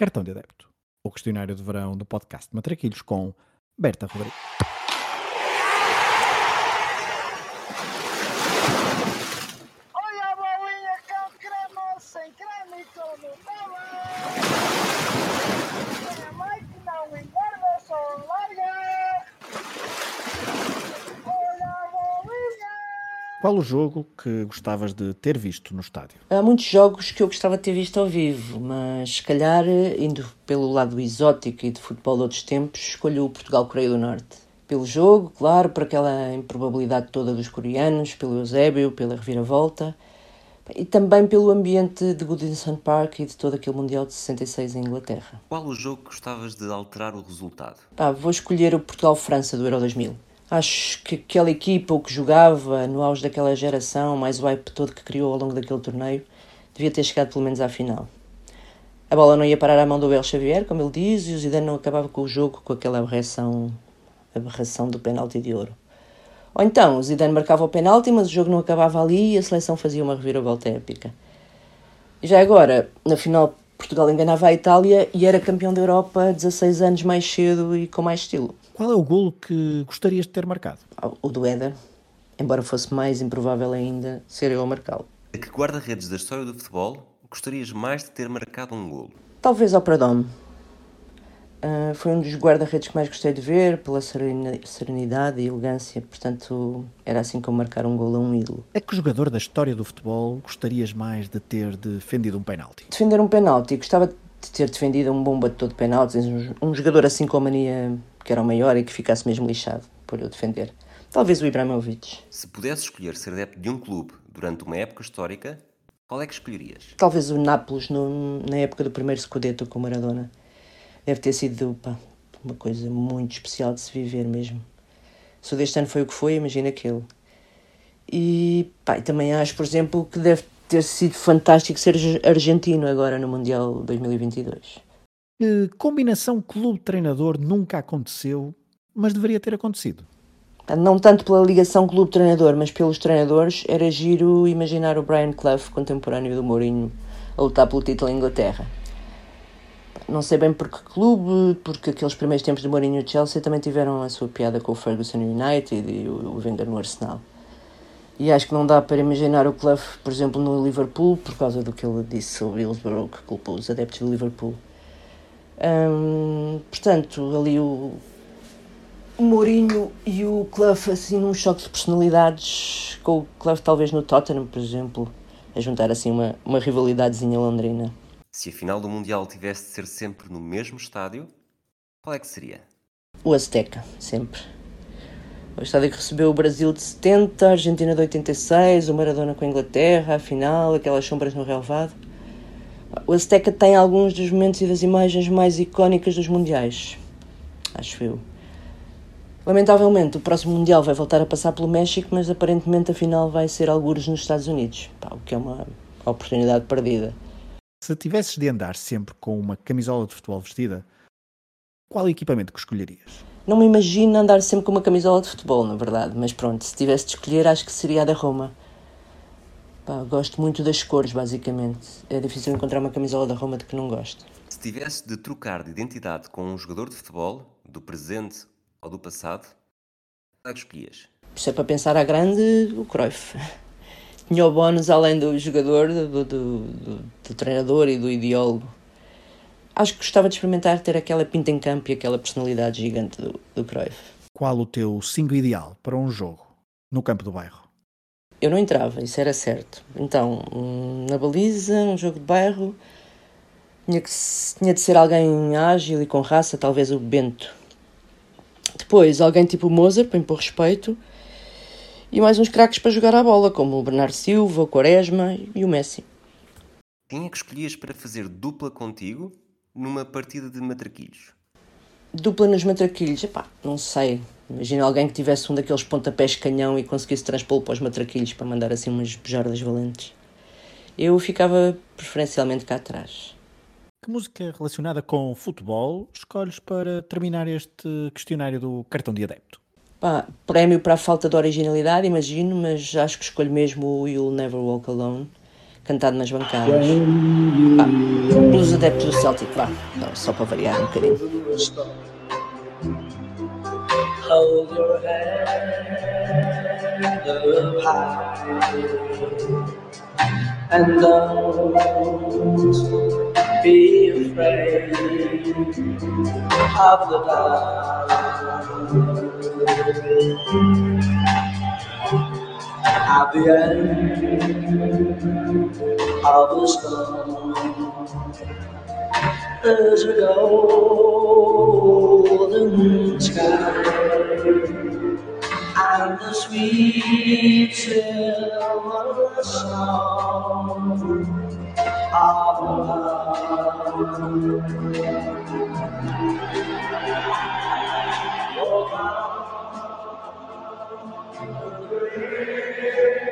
Cartão de Adepto, o questionário de verão do podcast Matraquilhos com Berta Rodrigues. Olha a bolinha com creme, sem creme e com Nutella. Tem a mãe que não engorda, só larga. Olha a bolinha. Qual o jogo que gostavas de ter visto no estádio? Há muitos jogos que eu gostava de ter visto ao vivo, mas se calhar, indo pelo lado exótico e de futebol de outros tempos, escolho o Portugal-Coreia do Norte. Pelo jogo, claro, por aquela improbabilidade toda dos coreanos, pelo Eusébio, pela reviravolta, e também pelo ambiente de Goodison Park e de todo aquele Mundial de 66 em Inglaterra. Qual o jogo que gostavas de alterar o resultado? Pá, vou escolher o Portugal-França do Euro 2000. Acho que aquela equipa, o que jogava, no auge daquela geração, mais o hype todo que criou ao longo daquele torneio, devia ter chegado pelo menos à final. A bola não ia parar à mão do Abel Xavier, como ele diz, e o Zidane não acabava com o jogo com aquela aberração, aberração do penalti de ouro. Ou então, o Zidane marcava o penalti, mas o jogo não acabava ali e a seleção fazia uma reviravolta épica. Já agora, na final, Portugal enganava a Itália e era campeão da Europa 16 anos mais cedo e com mais estilo. Qual é o golo que gostarias de ter marcado? O do Éder, embora fosse mais improvável ainda ser eu a marcá-lo. A que guarda-redes da história do futebol gostarias mais de ter marcado um golo? Talvez ao Pradome. Ah, foi um dos guarda-redes que mais gostei de ver, pela serenidade e elegância, portanto era assim como marcar um golo a um ídolo. A que jogador da história do futebol gostarias mais de ter defendido um penalti? Defender um penalti, gostava de ter defendido um bom batedor de penaltis, um, jogador assim com a mania que era o maior e que ficasse mesmo lixado por eu defender. Talvez o Ibrahimovic. Se pudesse escolher ser adepto de um clube durante uma época histórica, qual é que escolherias? Talvez o Nápoles no- na época do primeiro Scudetto com Maradona. Deve ter sido pá, uma coisa muito especial de se viver mesmo. Se o deste ano foi o que foi, imagina aquele. E, pá, e também acho, por exemplo, que deve ter sido fantástico ser argentino agora no Mundial 2022. Que combinação clube-treinador nunca aconteceu, mas deveria ter acontecido? Não tanto pela ligação clube-treinador, mas pelos treinadores, era giro imaginar o Brian Clough, contemporâneo do Mourinho, a lutar pelo título em Inglaterra. Não sei bem por que clube, porque aqueles primeiros tempos do Mourinho e Chelsea também tiveram a sua piada com o Ferguson United e o Wenger no Arsenal. E acho que não dá para imaginar o Clough, por exemplo, no Liverpool, por causa do que ele disse sobre Hillsborough, que culpou os adeptos do Liverpool. Hum, portanto, ali o, o Mourinho e o Clough assim num choque de personalidades, com o Clough talvez no Tottenham, por exemplo, a juntar assim uma, uma rivalidadezinha londrina. Se a final do Mundial tivesse de ser sempre no mesmo estádio, qual é que seria? O Azteca, sempre. O estádio que recebeu o Brasil de 70, a Argentina de 86, o Maradona com a Inglaterra, a final, aquelas sombras no relevado. O Azteca tem alguns dos momentos e das imagens mais icónicas dos mundiais. Acho eu. Lamentavelmente, o próximo Mundial vai voltar a passar pelo México, mas aparentemente a final vai ser algures nos Estados Unidos, pá, o que é uma oportunidade perdida. Se tivesses de andar sempre com uma camisola de futebol vestida, qual equipamento que escolherias? Não me imagino andar sempre com uma camisola de futebol, na verdade, mas pronto, se tivesse de escolher, acho que seria a da Roma. Pá, gosto muito das cores, basicamente. É difícil encontrar uma camisola da Roma de que não gosto. Se tivesse de trocar de identidade com um jogador de futebol, do presente ou do passado, qual é que escolhias? Se é para pensar à grande, o Cruyff. Tinha o bónus além do jogador, do, do, do, do treinador e do ideólogo. Acho que gostava de experimentar ter aquela pinta em campo e aquela personalidade gigante do, do Cruyff. Qual o teu 5 ideal para um jogo no campo do bairro? Eu não entrava, isso era certo. Então, na baliza, um jogo de bairro, tinha, que, tinha de ser alguém ágil e com raça, talvez o Bento. Depois, alguém tipo o Mozart, para impor respeito. E mais uns craques para jogar a bola, como o Bernardo Silva, o Quaresma e o Messi. Quem é que escolhias para fazer dupla contigo numa partida de matraquilhos? Dupla nos matraquilhos, epá, não sei. Imagina alguém que tivesse um daqueles pontapés canhão e conseguisse transpô-lo para os matraquilhos para mandar assim umas bujardas valentes. Eu ficava preferencialmente cá atrás. Que música relacionada com futebol escolhes para terminar este questionário do cartão de adepto? Pá, prémio para a falta de originalidade, imagino, mas acho que escolho mesmo o You'll Never Walk Alone. cantado nas bancadas. Vá, pelos adeptos do Celtic, vá, só para variar um bocadinho. Hold your up high and don't be afraid of the dark. At the end of the storm, there's a golden sky and the sweet silver song of love. Oh, Thank you.